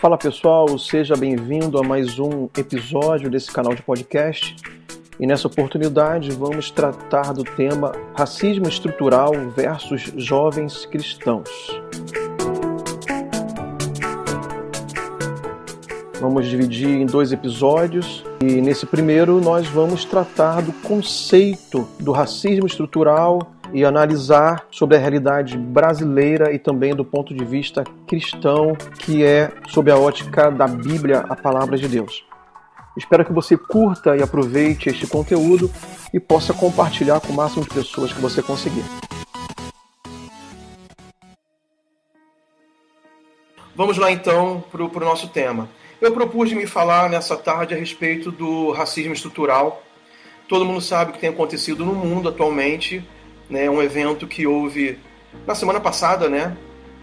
Fala pessoal, seja bem-vindo a mais um episódio desse canal de podcast. E nessa oportunidade vamos tratar do tema racismo estrutural versus jovens cristãos. Vamos dividir em dois episódios e nesse primeiro nós vamos tratar do conceito do racismo estrutural e analisar sobre a realidade brasileira e também do ponto de vista cristão, que é sob a ótica da Bíblia, a palavra de Deus. Espero que você curta e aproveite este conteúdo e possa compartilhar com o máximo de pessoas que você conseguir. Vamos lá então para o nosso tema. Eu propus me falar nessa tarde a respeito do racismo estrutural. Todo mundo sabe o que tem acontecido no mundo atualmente né, um evento que houve na semana passada, né,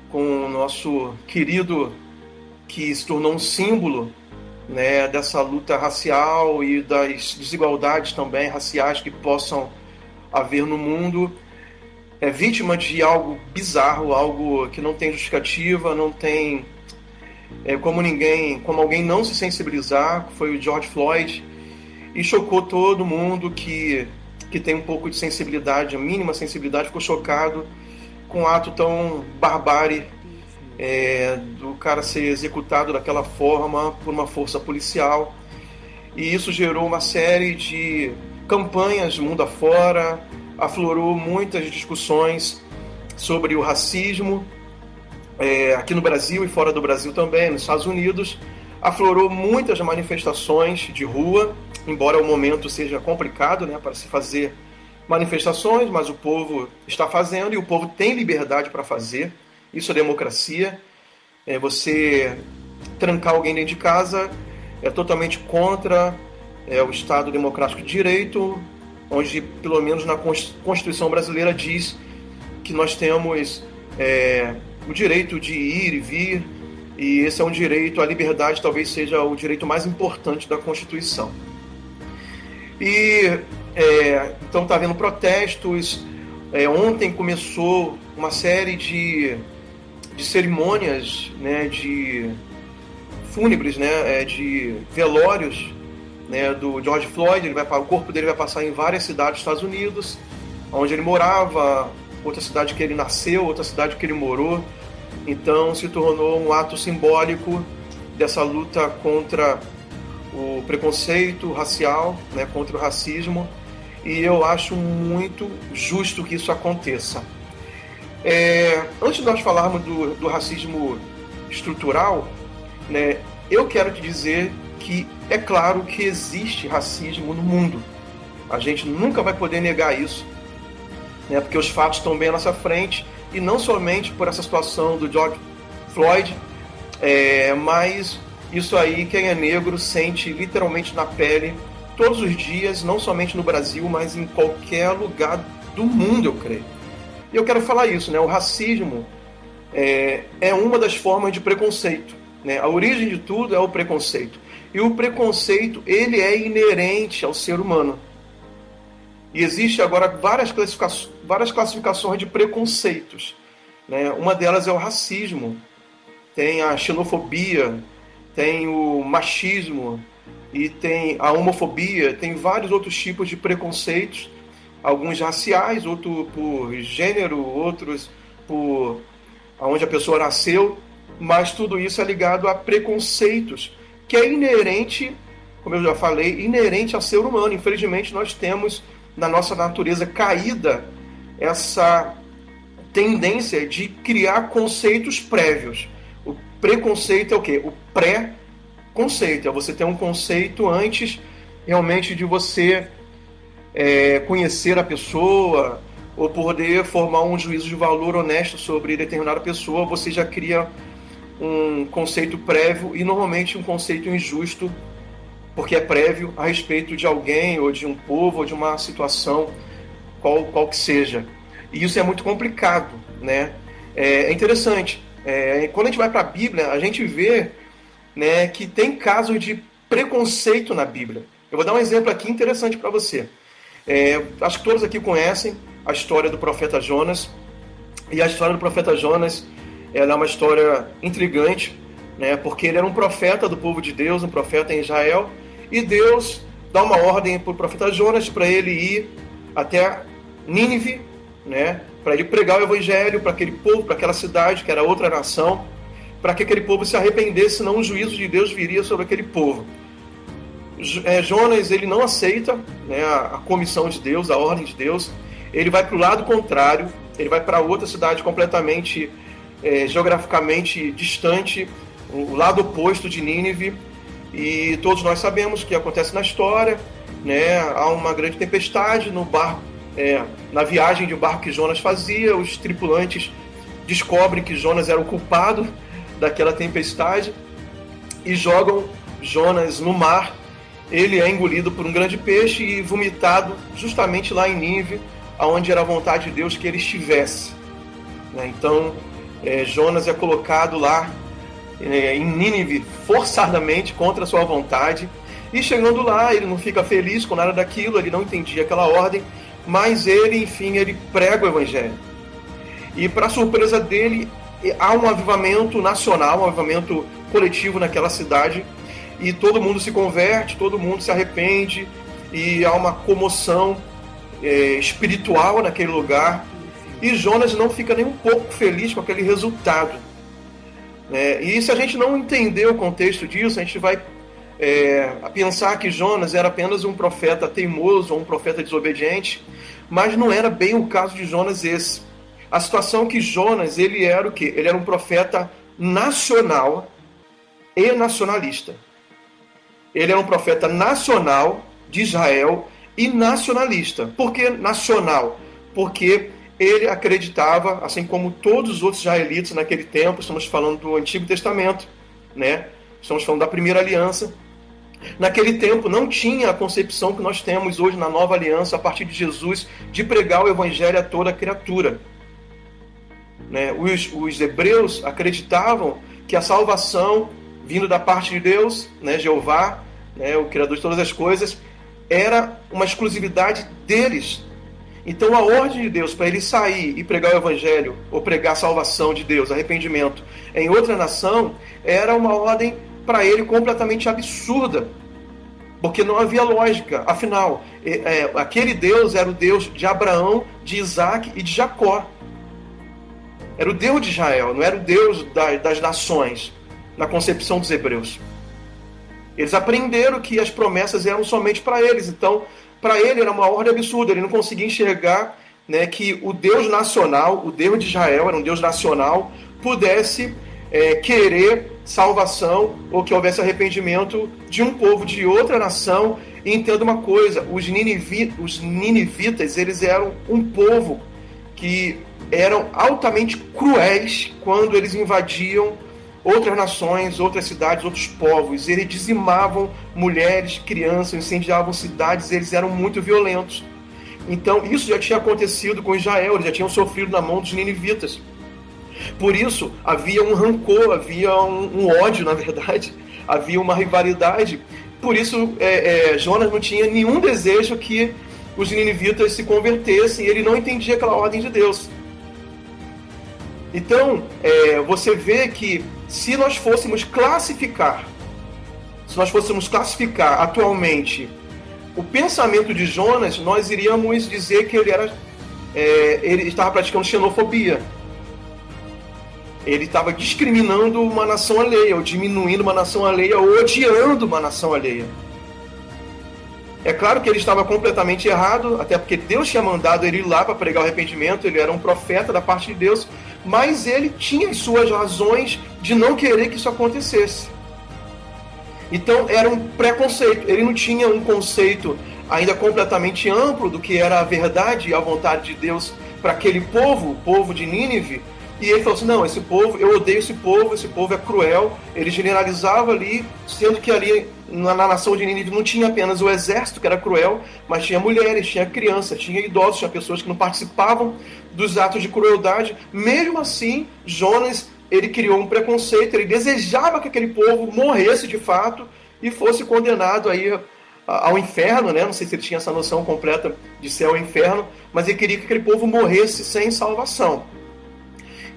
com o nosso querido que se tornou um símbolo né, dessa luta racial e das desigualdades também raciais que possam haver no mundo, é vítima de algo bizarro, algo que não tem justificativa, não tem é, como ninguém, como alguém não se sensibilizar, foi o George Floyd e chocou todo mundo que que tem um pouco de sensibilidade, a mínima sensibilidade, ficou chocado com um ato tão barbárie é, do cara ser executado daquela forma por uma força policial. E isso gerou uma série de campanhas mundo afora, aflorou muitas discussões sobre o racismo, é, aqui no Brasil e fora do Brasil também, nos Estados Unidos. Aflorou muitas manifestações de rua embora o momento seja complicado né, para se fazer manifestações, mas o povo está fazendo e o povo tem liberdade para fazer. Isso é democracia. É você trancar alguém dentro de casa é totalmente contra é, o Estado Democrático de Direito, onde, pelo menos na Constituição brasileira, diz que nós temos é, o direito de ir e vir, e esse é um direito, a liberdade talvez seja o direito mais importante da Constituição. E é, então está havendo protestos. É, ontem começou uma série de, de cerimônias né, de fúnebres, né, é, de velórios né, do George Floyd. Ele vai, o corpo dele vai passar em várias cidades dos Estados Unidos, onde ele morava, outra cidade que ele nasceu, outra cidade que ele morou. Então se tornou um ato simbólico dessa luta contra o preconceito racial, né, contra o racismo, e eu acho muito justo que isso aconteça. É, antes de nós falarmos do, do racismo estrutural, né, eu quero te dizer que é claro que existe racismo no mundo. A gente nunca vai poder negar isso, né, porque os fatos estão bem à nossa frente, e não somente por essa situação do George Floyd, é, mas isso aí, quem é negro sente literalmente na pele todos os dias, não somente no Brasil, mas em qualquer lugar do mundo, eu creio. E eu quero falar isso, né? O racismo é, é uma das formas de preconceito. Né? A origem de tudo é o preconceito. E o preconceito, ele é inerente ao ser humano. E existe agora várias classificações, várias classificações de preconceitos. Né? Uma delas é o racismo, tem a xenofobia, tem o machismo e tem a homofobia, tem vários outros tipos de preconceitos, alguns raciais, outros por gênero, outros por aonde a pessoa nasceu, mas tudo isso é ligado a preconceitos, que é inerente, como eu já falei, inerente ao ser humano. Infelizmente, nós temos na nossa natureza caída essa tendência de criar conceitos prévios. Preconceito é o quê? O pré-conceito. É você ter um conceito antes realmente de você é, conhecer a pessoa ou poder formar um juízo de valor honesto sobre determinada pessoa. Você já cria um conceito prévio e normalmente um conceito injusto porque é prévio a respeito de alguém ou de um povo ou de uma situação qual, qual que seja. E isso é muito complicado, né? É, é interessante. É, quando a gente vai para a Bíblia, a gente vê né, que tem casos de preconceito na Bíblia. Eu vou dar um exemplo aqui interessante para você. É, acho que todos aqui conhecem a história do profeta Jonas. E a história do profeta Jonas ela é uma história intrigante, né? Porque ele era um profeta do povo de Deus, um profeta em Israel, e Deus dá uma ordem para o profeta Jonas para ele ir até Nínive, né? Para ele pregar o evangelho para aquele povo, para aquela cidade que era outra nação, para que aquele povo se arrependesse, senão o juízo de Deus viria sobre aquele povo. É, Jonas ele não aceita né, a, comissão de Deus, a ordem de Deus. Ele vai para o lado contrário, ele vai para outra cidade completamente é, geograficamente distante, o lado oposto de Nínive. E todos nós sabemos que acontece na história. Né? Há uma grande tempestade no barco, é, na viagem de barco que Jonas fazia. Os tripulantes descobrem que Jonas era o culpado daquela tempestade e jogam Jonas no mar ele é engolido por um grande peixe e vomitado justamente lá em Nínive, aonde era a vontade de Deus que ele estivesse. Né? Então, é, Jonas é colocado lá é, em Nínive forçadamente contra a sua vontade. E chegando lá, ele não fica feliz com nada daquilo, ele não entendia aquela ordem, mas ele, enfim, ele prega o evangelho. E para surpresa dele, há um avivamento nacional, um avivamento coletivo naquela cidade e todo mundo se converte, todo mundo se arrepende e há uma comoção é, espiritual naquele lugar. E Jonas não fica nem um pouco feliz com aquele resultado. É, e se a gente não entender o contexto disso, a gente vai é, pensar que Jonas era apenas um profeta teimoso ou um profeta desobediente, mas não era bem o caso de Jonas esse. A situação que Jonas ele era o que? Ele era um profeta nacional e nacionalista. Ele era um profeta nacional de Israel e nacionalista. Por que nacional? Porque ele acreditava, assim como todos os outros israelitas naquele tempo, estamos falando do Antigo Testamento, né? Estamos falando da primeira aliança. Naquele tempo não tinha a concepção que nós temos hoje na nova aliança, a partir de Jesus, de pregar o evangelho a toda criatura. Né? Os, os hebreus acreditavam que a salvação vindo da parte de Deus, né, Jeová, né, o Criador de todas as coisas, era uma exclusividade deles. Então a ordem de Deus para ele sair e pregar o Evangelho, ou pregar a salvação de Deus, arrependimento, em outra nação, era uma ordem para ele completamente absurda. Porque não havia lógica. Afinal, é, é, aquele Deus era o Deus de Abraão, de Isaac e de Jacó. Era o Deus de Israel, não era o Deus da, das nações, na concepção dos hebreus. Eles aprenderam que as promessas eram somente para eles. Então, para ele era uma ordem absurda. Ele não conseguia enxergar né, que o Deus nacional, o Deus de Israel, era um Deus nacional, pudesse é, querer salvação ou que houvesse arrependimento de um povo de outra nação. E entenda uma coisa: os, ninivi, os ninivitas eles eram um povo que eram altamente cruéis quando eles invadiam outras nações, outras cidades, outros povos. Eles dizimavam mulheres, crianças, incendiavam cidades, eles eram muito violentos. Então, isso já tinha acontecido com Israel, eles já tinham sofrido na mão dos ninivitas. Por isso, havia um rancor, havia um, um ódio, na verdade, havia uma rivalidade. Por isso, é, é, Jonas não tinha nenhum desejo que os ninivitas se convertessem, ele não entendia aquela ordem de Deus. Então, é, você vê que se nós fôssemos classificar, se nós fôssemos classificar atualmente o pensamento de Jonas, nós iríamos dizer que ele era, é, ele estava praticando xenofobia. Ele estava discriminando uma nação alheia, ou diminuindo uma nação alheia, ou odiando uma nação alheia. É claro que ele estava completamente errado, até porque Deus tinha mandado ele ir lá para pregar o arrependimento, ele era um profeta da parte de Deus, mas ele tinha as suas razões de não querer que isso acontecesse. Então era um preconceito, ele não tinha um conceito ainda completamente amplo do que era a verdade e a vontade de Deus para aquele povo, o povo de Nínive. E ele falou assim: não, esse povo, eu odeio esse povo, esse povo é cruel. Ele generalizava ali, sendo que ali na, na nação de Nínive não tinha apenas o exército, que era cruel, mas tinha mulheres, tinha crianças, tinha idosos, tinha pessoas que não participavam dos atos de crueldade. Mesmo assim, Jonas ele criou um preconceito, ele desejava que aquele povo morresse de fato e fosse condenado aí ao inferno, né? Não sei se ele tinha essa noção completa de céu e inferno, mas ele queria que aquele povo morresse sem salvação.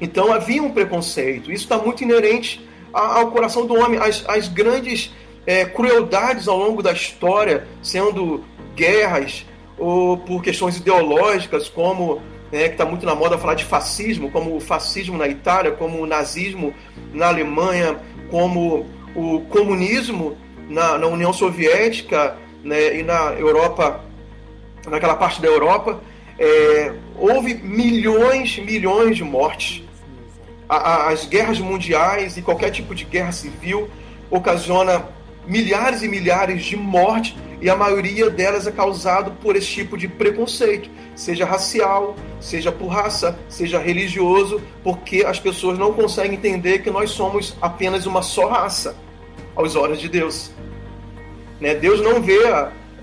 Então havia um preconceito. Isso está muito inerente ao coração do homem, as, as grandes é, crueldades ao longo da história, sendo guerras ou por questões ideológicas, como né, que está muito na moda falar de fascismo, como o fascismo na Itália, como o nazismo na Alemanha, como o comunismo na, na União Soviética né, e na Europa, naquela parte da Europa, é, houve milhões, milhões de mortes. A, a, as guerras mundiais e qualquer tipo de guerra civil ocasiona milhares e milhares de mortes e a maioria delas é causado por esse tipo de preconceito, seja racial, seja por raça, seja religioso, porque as pessoas não conseguem entender que nós somos apenas uma só raça aos olhos de Deus. Né? Deus não vê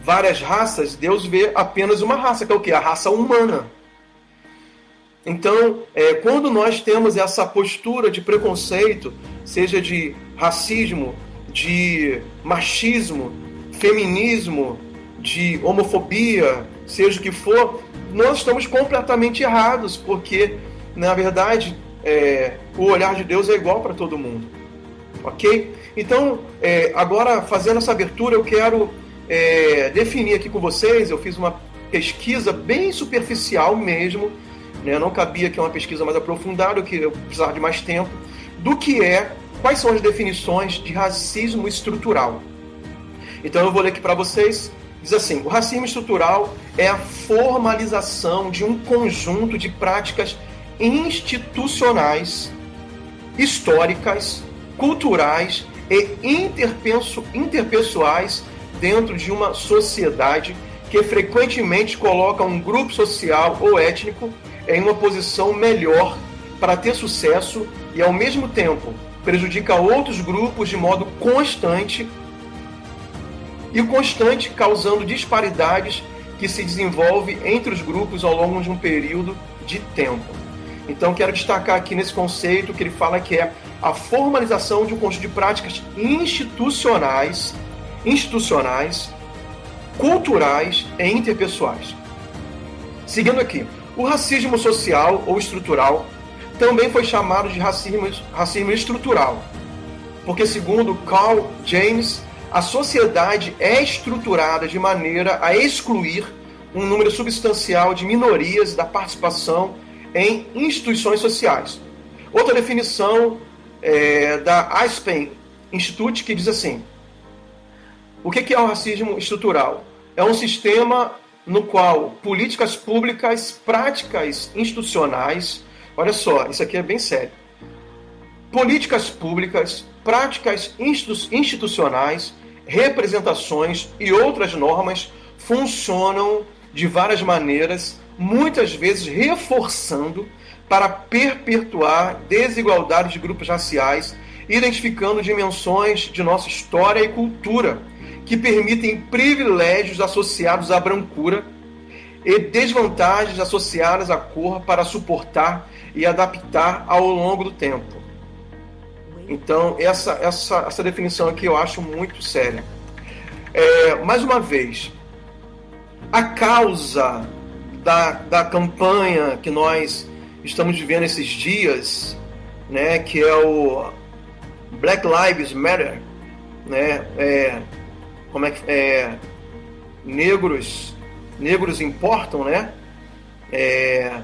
várias raças, Deus vê apenas uma raça, que é o que? A raça humana. Então, é, quando nós temos essa postura de preconceito, seja de racismo, de machismo, feminismo, de homofobia, seja o que for, nós estamos completamente errados, porque, na verdade, é, o olhar de Deus é igual para todo mundo. Ok? Então, é, agora, fazendo essa abertura, eu quero é, definir aqui com vocês. Eu fiz uma pesquisa bem superficial mesmo, né? não cabia aqui uma pesquisa mais aprofundada, que eu precisava de mais tempo, do que é, quais são as definições de racismo estrutural. Então eu vou ler aqui para vocês. Diz assim: o racismo estrutural é a formalização de um conjunto de práticas institucionais, históricas, culturais e interpessoais dentro de uma sociedade que frequentemente coloca um grupo social ou étnico em uma posição melhor para ter sucesso e, ao mesmo tempo, prejudica outros grupos de modo constante e constante, causando disparidades que se desenvolve entre os grupos ao longo de um período de tempo. Então, quero destacar aqui nesse conceito que ele fala que é a formalização de um conjunto de práticas institucionais, institucionais, culturais e interpessoais. Seguindo aqui, o racismo social ou estrutural também foi chamado de racismo, racismo estrutural, porque segundo Carl James a sociedade é estruturada de maneira a excluir um número substancial de minorias da participação em instituições sociais. Outra definição é da Aspen Institute que diz assim: o que é o racismo estrutural? É um sistema no qual políticas públicas, práticas institucionais, olha só, isso aqui é bem sério. Políticas públicas, práticas institucionais, representações e outras normas funcionam de várias maneiras, muitas vezes reforçando para perpetuar desigualdades de grupos raciais, identificando dimensões de nossa história e cultura que permitem privilégios associados à brancura e desvantagens associadas à cor para suportar e adaptar ao longo do tempo. Então, essa, essa, essa definição aqui eu acho muito séria. É, mais uma vez, a causa da, da campanha que nós estamos vivendo esses dias, né, que é o Black Lives Matter, né, é, como é que é, negros negros importam, né? É,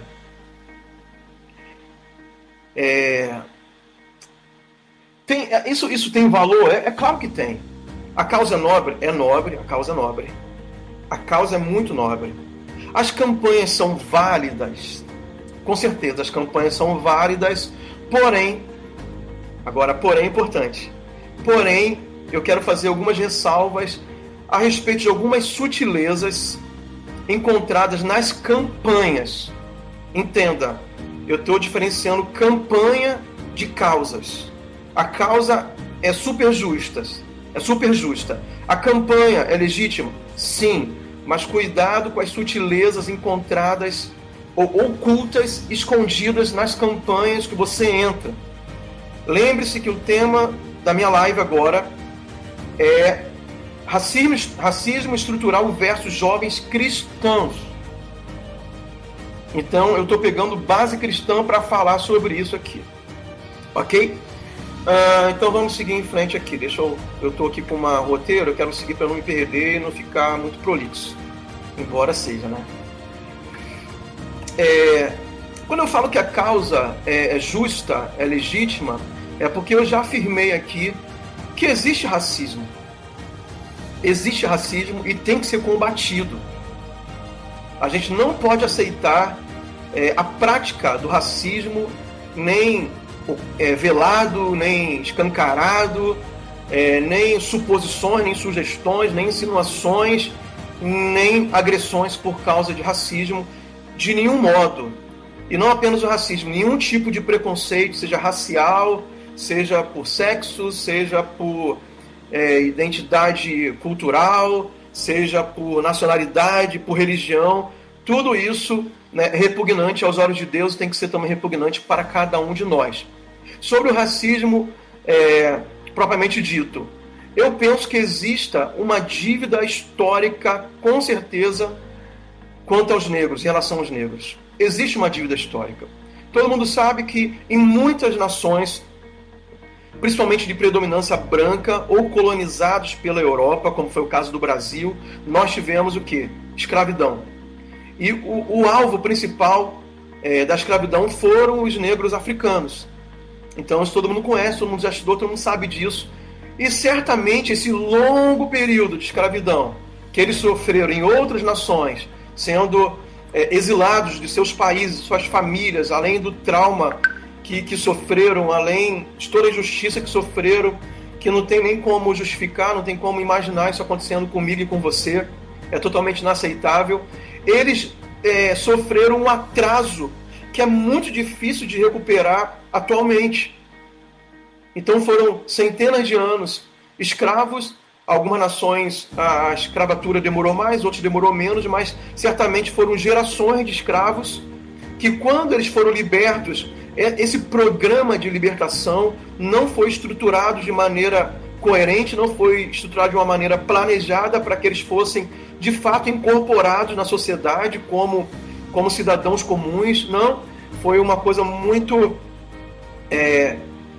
é, tem, é, isso, isso tem valor? É, é, claro que tem. A causa é nobre? É nobre, a causa é nobre. A causa é muito nobre. As campanhas são válidas. Com certeza, as campanhas são válidas, porém, agora, porém, é importante. Porém, eu quero fazer algumas ressalvas a respeito de algumas sutilezas encontradas nas campanhas. Entenda, eu estou diferenciando campanha de causas. A causa é super justa. É super justa. A campanha é legítima? Sim. Mas cuidado com as sutilezas encontradas ou ocultas, escondidas nas campanhas que você entra. Lembre-se que o tema da minha live agora é racismo, racismo estrutural versus jovens cristãos. Então eu estou pegando base cristã para falar sobre isso aqui. Ok? Uh, então vamos seguir em frente aqui. Deixa eu. Eu tô aqui com uma roteiro, eu quero seguir para não me perder e não ficar muito prolixo. Embora seja, né? É, quando eu falo que a causa é, é justa, é legítima, é porque eu já afirmei aqui que existe racismo. Existe racismo e tem que ser combatido. A gente não pode aceitar é, a prática do racismo, nem é, velado, nem escancarado, é, nem suposições, nem sugestões, nem insinuações, nem agressões por causa de racismo, de nenhum modo. E não apenas o racismo, nenhum tipo de preconceito, seja racial, seja por sexo, seja por é, identidade cultural, seja por nacionalidade, por religião, tudo isso né, repugnante aos olhos de Deus tem que ser também repugnante para cada um de nós. Sobre o racismo é, propriamente dito, eu penso que exista uma dívida histórica, com certeza, quanto aos negros, em relação aos negros. Existe uma dívida histórica. Todo mundo sabe que em muitas nações, principalmente de predominância branca ou colonizados pela Europa, como foi o caso do Brasil, nós tivemos o que? Escravidão. E o, o alvo principal é, da escravidão foram os negros africanos. Então, isso todo mundo conhece, todo mundo já estudou, todo mundo sabe disso. E certamente esse longo período de escravidão que eles sofreram em outras nações, sendo é, exilados de seus países, suas famílias, além do trauma que, que sofreram, além de toda a injustiça que sofreram, que não tem nem como justificar, não tem como imaginar isso acontecendo comigo e com você, é totalmente inaceitável. Eles é, sofreram um atraso que é muito difícil de recuperar atualmente. Então foram centenas de anos escravos. Algumas nações a escravatura demorou mais, outras demorou menos, mas certamente foram gerações de escravos que, quando eles foram libertos, esse programa de libertação não foi estruturado de maneira coerente, não foi estruturado de uma maneira planejada para que eles fossem de fato incorporados na sociedade como, como cidadãos comuns. Não, foi uma coisa muito é,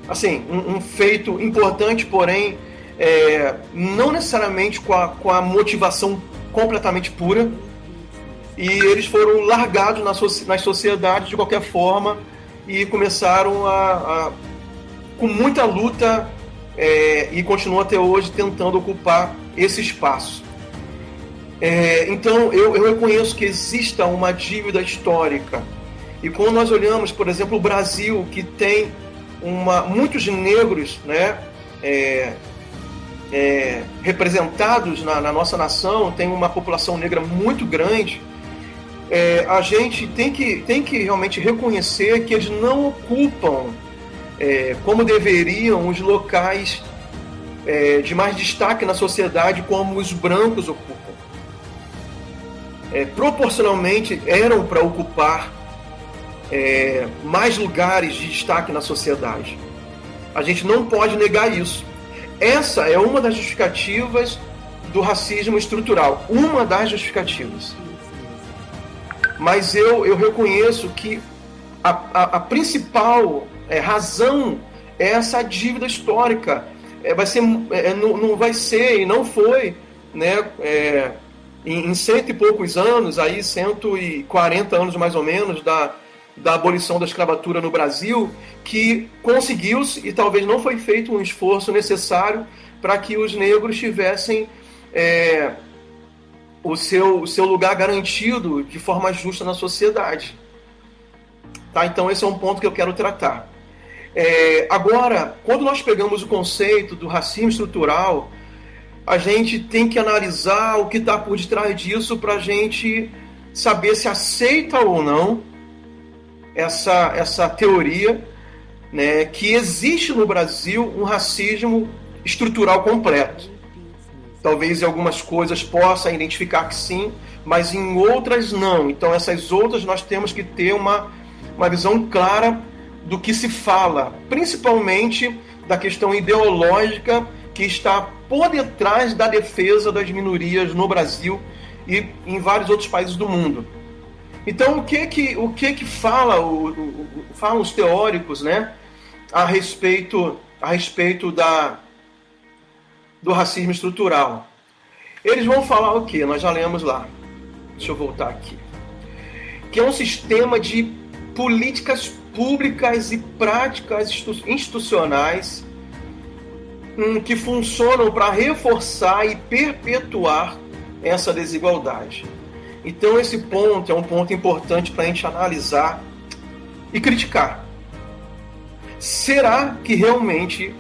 assim, um, um, feito importante, porém é, não necessariamente com a, com a motivação completamente pura. E eles foram largados nas, nas sociedades de qualquer forma e começaram a, a com muita luta é, e continuam até hoje tentando ocupar esse espaço. É, então eu, eu reconheço que exista uma dívida histórica. E quando nós olhamos, por exemplo, o Brasil, que tem uma, muitos negros né, é, é, representados na, na, nossa nação, tem uma população negra muito grande, é, a gente tem que, tem que realmente reconhecer que eles não ocupam é, como deveriam os locais é, de mais destaque na sociedade como os brancos ocupam. É, proporcionalmente eram para ocupar é, mais lugares de destaque na sociedade. A gente não pode negar isso. Essa é uma das justificativas do racismo estrutural, uma das justificativas. Mas eu, eu reconheço que a, a, a principal é, razão é essa dívida histórica. É, vai ser, é, não, não, vai ser e não foi, né, é, em, em cento e poucos anos, aí 140 anos mais ou menos da, da abolição da escravatura no Brasil, que conseguiu-se, e talvez não foi feito um esforço necessário para que os negros tivessem é, o, seu, o seu lugar garantido de forma justa na sociedade. Tá? Então, esse é um ponto que eu quero tratar. É, agora, quando nós pegamos o conceito do racismo estrutural, a gente tem que analisar o que está por detrás disso para a gente saber se aceita ou não essa, essa teoria né, que existe no Brasil um racismo estrutural completo. Talvez em algumas coisas possa identificar que sim, mas em outras não. Então, essas outras nós temos que ter uma, uma visão clara do que se fala, principalmente da questão ideológica que está por detrás da defesa das minorias no Brasil e em vários outros países do mundo. Então, o que que, o que, que fala o, o, falam os teóricos né, a respeito, a respeito da, do racismo estrutural. Eles vão falar o que? Nós já lemos lá. Deixa eu voltar aqui. Que é um sistema de políticas públicas e práticas institucionais hum, que funcionam para reforçar e perpetuar essa desigualdade. Então, esse ponto é um ponto importante para a gente analisar e criticar. Será que realmente,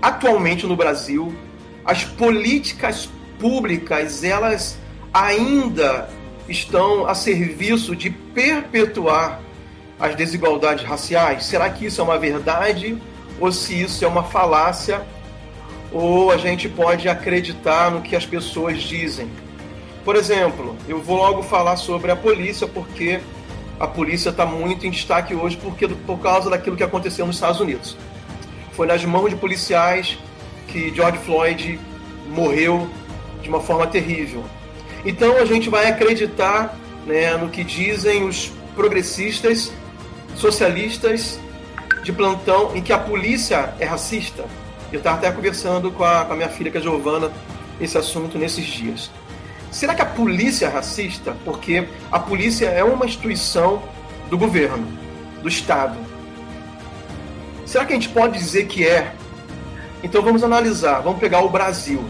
atualmente no Brasil, as políticas públicas elas ainda estão a serviço de perpetuar as desigualdades raciais? Será que isso é uma verdade ou se isso é uma falácia? Ou a gente pode acreditar no que as pessoas dizem? Por exemplo, eu vou logo falar sobre a polícia, porque a polícia está muito em destaque hoje porque, por causa daquilo que aconteceu nos Estados Unidos. Foi nas mãos de policiais que George Floyd morreu de uma forma terrível. Então a gente vai acreditar né, no que dizem os progressistas, socialistas de plantão, em que a polícia é racista. Eu estava até conversando com a, com a minha filha, que é Giovana, esse assunto nesses dias. Será que a polícia é racista? Porque a polícia é uma instituição do governo, do Estado. Será que a gente pode dizer que é? Então vamos analisar, vamos pegar o Brasil.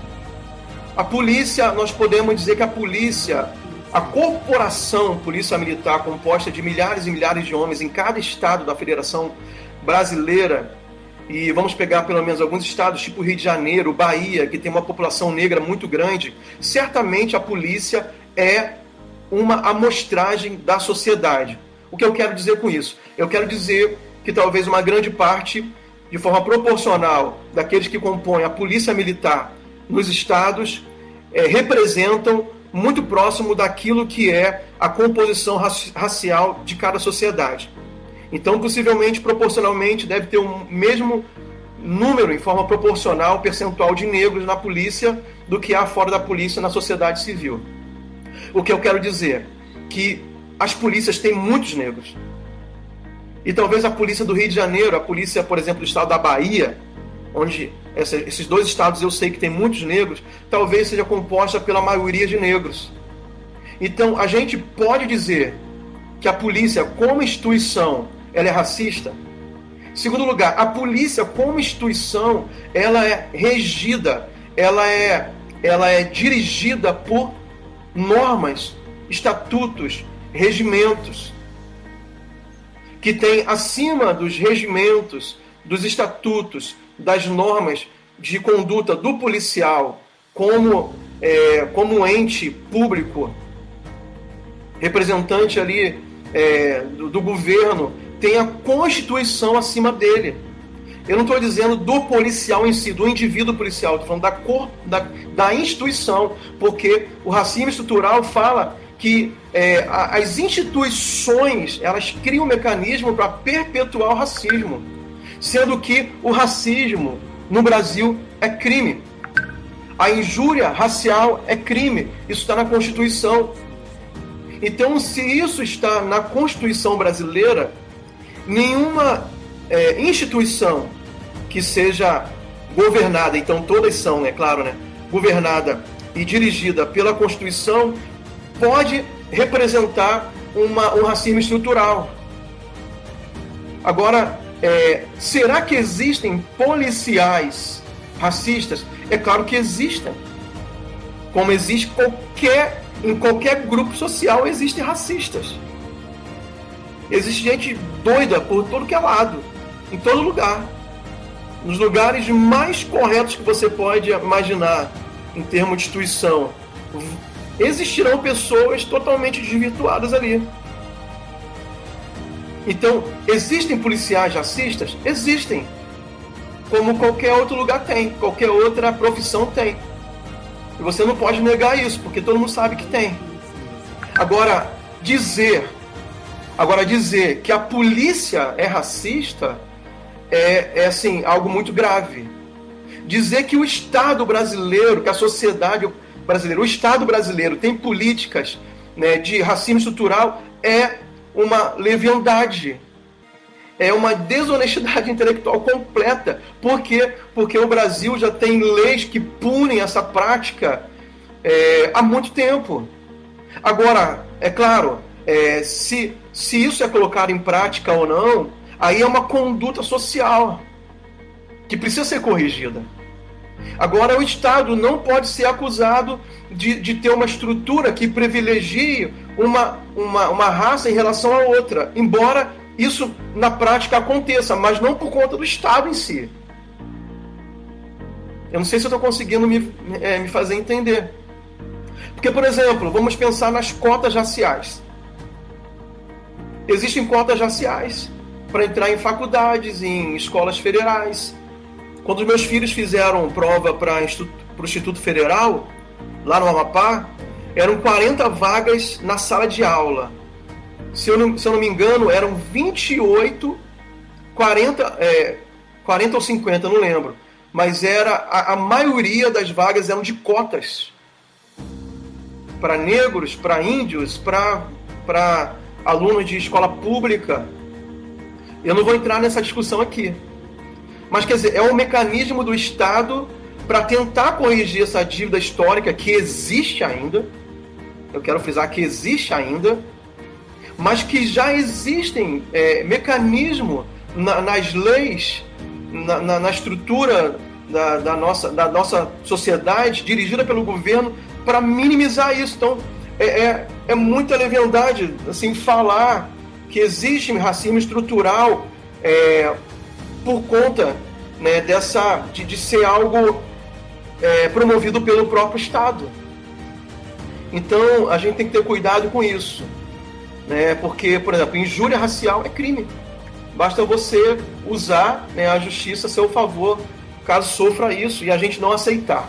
A polícia, nós podemos dizer que a polícia, a corporação Polícia Militar, composta de milhares e milhares de homens em cada estado da Federação Brasileira, e vamos pegar pelo menos alguns estados, tipo Rio de Janeiro, Bahia, que tem uma população negra muito grande, certamente a polícia é uma amostragem da sociedade. O que eu quero dizer com isso? Eu quero dizer que talvez uma grande parte, de forma proporcional, daqueles que compõem a polícia militar nos estados, é, representam muito próximo daquilo que é a composição racial de cada sociedade. Então, possivelmente, proporcionalmente, deve ter o um mesmo número, em forma proporcional, percentual de negros na polícia do que há fora da polícia na sociedade civil. O que eu quero dizer? Que as polícias têm muitos negros. E talvez a polícia do Rio de Janeiro, a polícia, por exemplo, do estado da Bahia, onde esses dois estados eu sei que tem muitos negros, talvez seja composta pela maioria de negros. Então, a gente pode dizer que a polícia, como instituição, ela é racista? Segundo lugar, a polícia como instituição, ela é regida, ela é, ela é dirigida por normas, estatutos, regimentos, que tem acima dos regimentos, dos estatutos, das normas de conduta do policial como, é, como ente público, representante ali é, do, do governo, tem a Constituição acima dele. Eu não estou dizendo do policial em si, do indivíduo policial, estou falando da, cor, da, da instituição, porque o racismo estrutural fala que é, as instituições elas criam um mecanismo para perpetuar o racismo, sendo que o racismo no Brasil é crime. A injúria racial é crime. Isso está na Constituição. Então, se isso está na Constituição brasileira, nenhuma é, instituição que seja governada, então todas são, é claro, né, governada e dirigida pela Constituição, pode representar uma, um racismo estrutural. Agora, é, será que existem policiais racistas? É claro que existem. Como existe qualquer, em qualquer grupo social, existem racistas. Existe gente doida por todo que é lado, em todo lugar. Nos lugares mais corretos que você pode imaginar, em termos de instituição, existirão pessoas totalmente desvirtuadas ali. Então, existem policiais racistas? Existem. Como qualquer outro lugar tem, qualquer outra profissão tem. E você não pode negar isso, porque todo mundo sabe que tem. Agora, dizer Agora, dizer que a polícia é racista é, é assim, algo muito grave. Dizer que o Estado brasileiro, que a sociedade brasileira, o Estado brasileiro tem políticas né, de racismo estrutural é uma leviandade. é uma desonestidade intelectual completa. Por quê? Porque o Brasil já tem leis que punem essa prática é, há muito tempo. Agora, é claro, é, se, se isso é colocado em prática ou não, aí é uma conduta social que precisa ser corrigida. Agora, o Estado não pode ser acusado de, de ter uma estrutura que privilegie uma, uma, uma raça em relação a outra, embora isso na prática aconteça, mas não por conta do Estado em si. Eu não sei se estou conseguindo me, é, me fazer entender. Porque, por exemplo, vamos pensar nas cotas raciais. Existem cotas raciais para entrar em faculdades, em escolas federais. Quando meus filhos fizeram prova para o Instituto Federal, lá no Amapá, eram 40 vagas na sala de aula. Se eu não, se eu não me engano, eram 28, 40, é, 40 ou 50, não lembro. Mas era a, a maioria das vagas eram de cotas. Para negros, para índios, para alunos de escola pública. Eu não vou entrar nessa discussão aqui. Mas quer dizer, é um mecanismo do Estado para tentar corrigir essa dívida histórica que existe ainda. Eu quero frisar que existe ainda, mas que já existem é, mecanismos na, nas leis, na, na, na estrutura da, da, nossa, da nossa sociedade, dirigida pelo governo, para minimizar isso. Então, é, é, é muita leviandade assim, falar que existe racismo estrutural é, por conta né, dessa de, de ser algo é, promovido pelo próprio Estado. Então a gente tem que ter cuidado com isso, né, porque, por exemplo, injúria racial é crime. Basta você usar né, a justiça a seu favor, caso sofra isso, e a gente não aceitar.